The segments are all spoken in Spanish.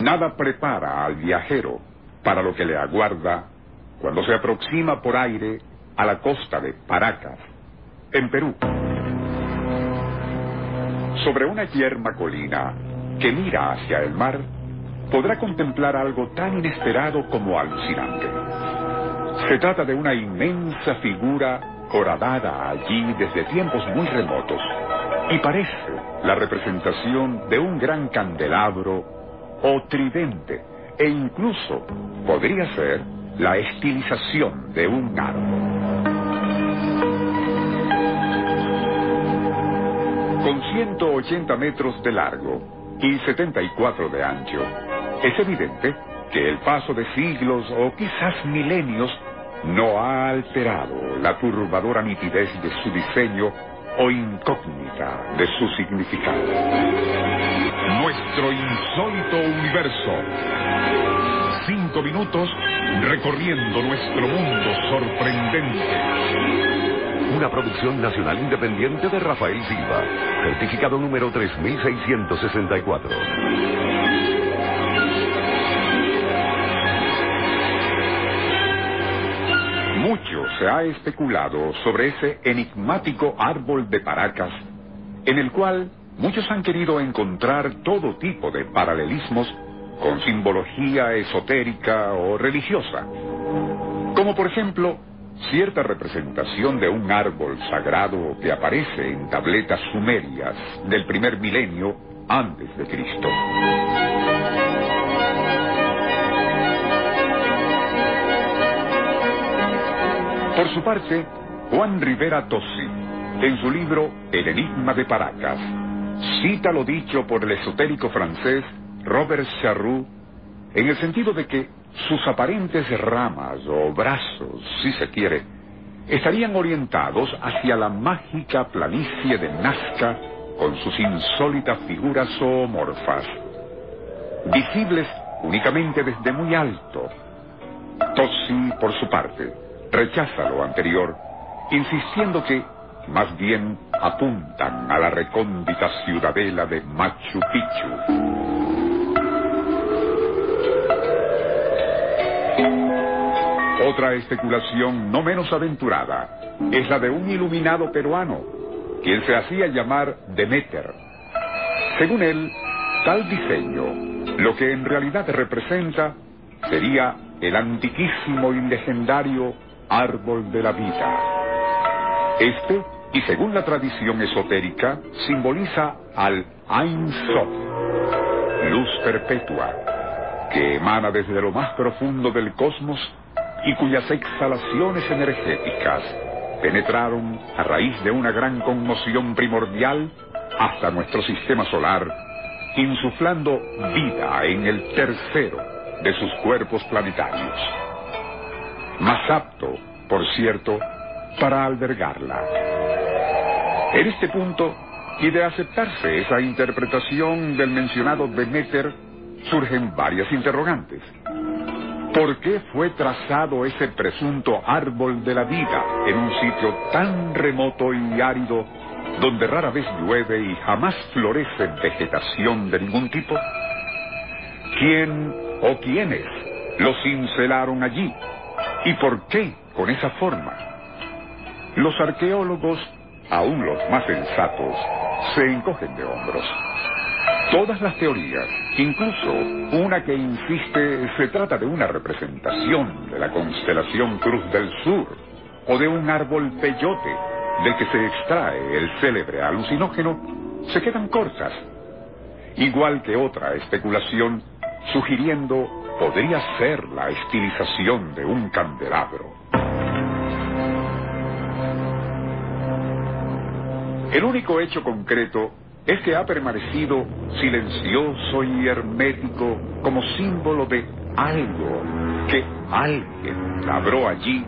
Nada prepara al viajero para lo que le aguarda cuando se aproxima por aire a la costa de Paracas, en Perú. Sobre una yerma colina que mira hacia el mar, podrá contemplar algo tan inesperado como alucinante. Se trata de una inmensa figura horadada allí desde tiempos muy remotos y parece la representación de un gran candelabro o tridente e incluso podría ser la estilización de un árbol. Con 180 metros de largo y 74 de ancho, es evidente que el paso de siglos o quizás milenios no ha alterado la turbadora nitidez de su diseño o incógnita de su significado. Nuestro insólito universo. Cinco minutos recorriendo nuestro mundo sorprendente. Una producción nacional independiente de Rafael Silva. Certificado número 3664. Mucho se ha especulado sobre ese enigmático árbol de Paracas, en el cual muchos han querido encontrar todo tipo de paralelismos con simbología esotérica o religiosa. Como por ejemplo, cierta representación de un árbol sagrado que aparece en tabletas sumerias del primer milenio antes de Cristo. Su parte, Juan Rivera Tossi, en su libro El Enigma de Paracas, cita lo dicho por el esotérico francés Robert Charroux en el sentido de que sus aparentes ramas o brazos, si se quiere, estarían orientados hacia la mágica planicie de Nazca con sus insólitas figuras zoomorfas, visibles únicamente desde muy alto. Tossi, por su parte, rechaza lo anterior, insistiendo que más bien apuntan a la recóndita ciudadela de Machu Picchu. Otra especulación no menos aventurada es la de un iluminado peruano, quien se hacía llamar Demeter. Según él, tal diseño, lo que en realidad representa, sería el antiquísimo y legendario árbol de la vida. Este, y según la tradición esotérica, simboliza al Ein Sof, luz perpetua, que emana desde lo más profundo del cosmos y cuyas exhalaciones energéticas penetraron a raíz de una gran conmoción primordial hasta nuestro sistema solar, insuflando vida en el tercero de sus cuerpos planetarios más apto, por cierto, para albergarla. En este punto, y de aceptarse esa interpretación del mencionado Demeter, surgen varias interrogantes. ¿Por qué fue trazado ese presunto árbol de la vida en un sitio tan remoto y árido donde rara vez llueve y jamás florece vegetación de ningún tipo? ¿Quién o quiénes lo cincelaron allí? ¿Y por qué con esa forma? Los arqueólogos, aún los más sensatos, se encogen de hombros. Todas las teorías, incluso una que insiste se trata de una representación de la constelación Cruz del Sur o de un árbol peyote del que se extrae el célebre alucinógeno, se quedan cortas. Igual que otra especulación sugiriendo podría ser la estilización de un candelabro. El único hecho concreto es que ha permanecido silencioso y hermético como símbolo de algo que alguien labró allí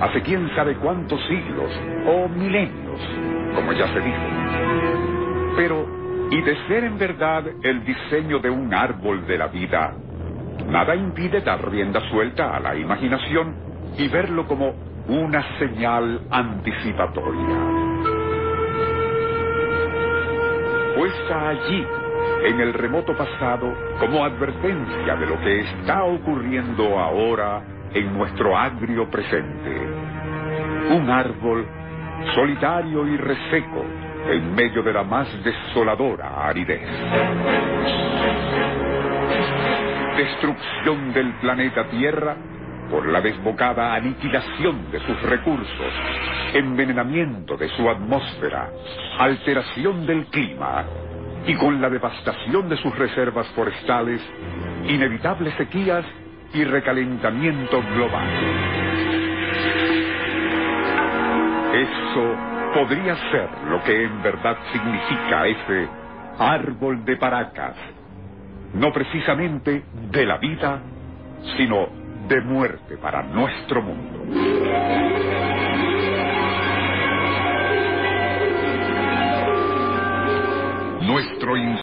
hace quién sabe cuántos siglos o milenios, como ya se dijo. Pero, y de ser en verdad el diseño de un árbol de la vida, nada impide dar rienda suelta a la imaginación y verlo como una señal anticipatoria. Puesta allí, en el remoto pasado, como advertencia de lo que está ocurriendo ahora en nuestro agrio presente. Un árbol solitario y reseco en medio de la más desoladora aridez. Destrucción del planeta Tierra por la desbocada aniquilación de sus recursos, envenenamiento de su atmósfera, alteración del clima y con la devastación de sus reservas forestales, inevitables sequías y recalentamiento global. Eso podría ser lo que en verdad significa ese árbol de Paracas, no precisamente de la vida, sino de muerte para nuestro mundo. Nuestro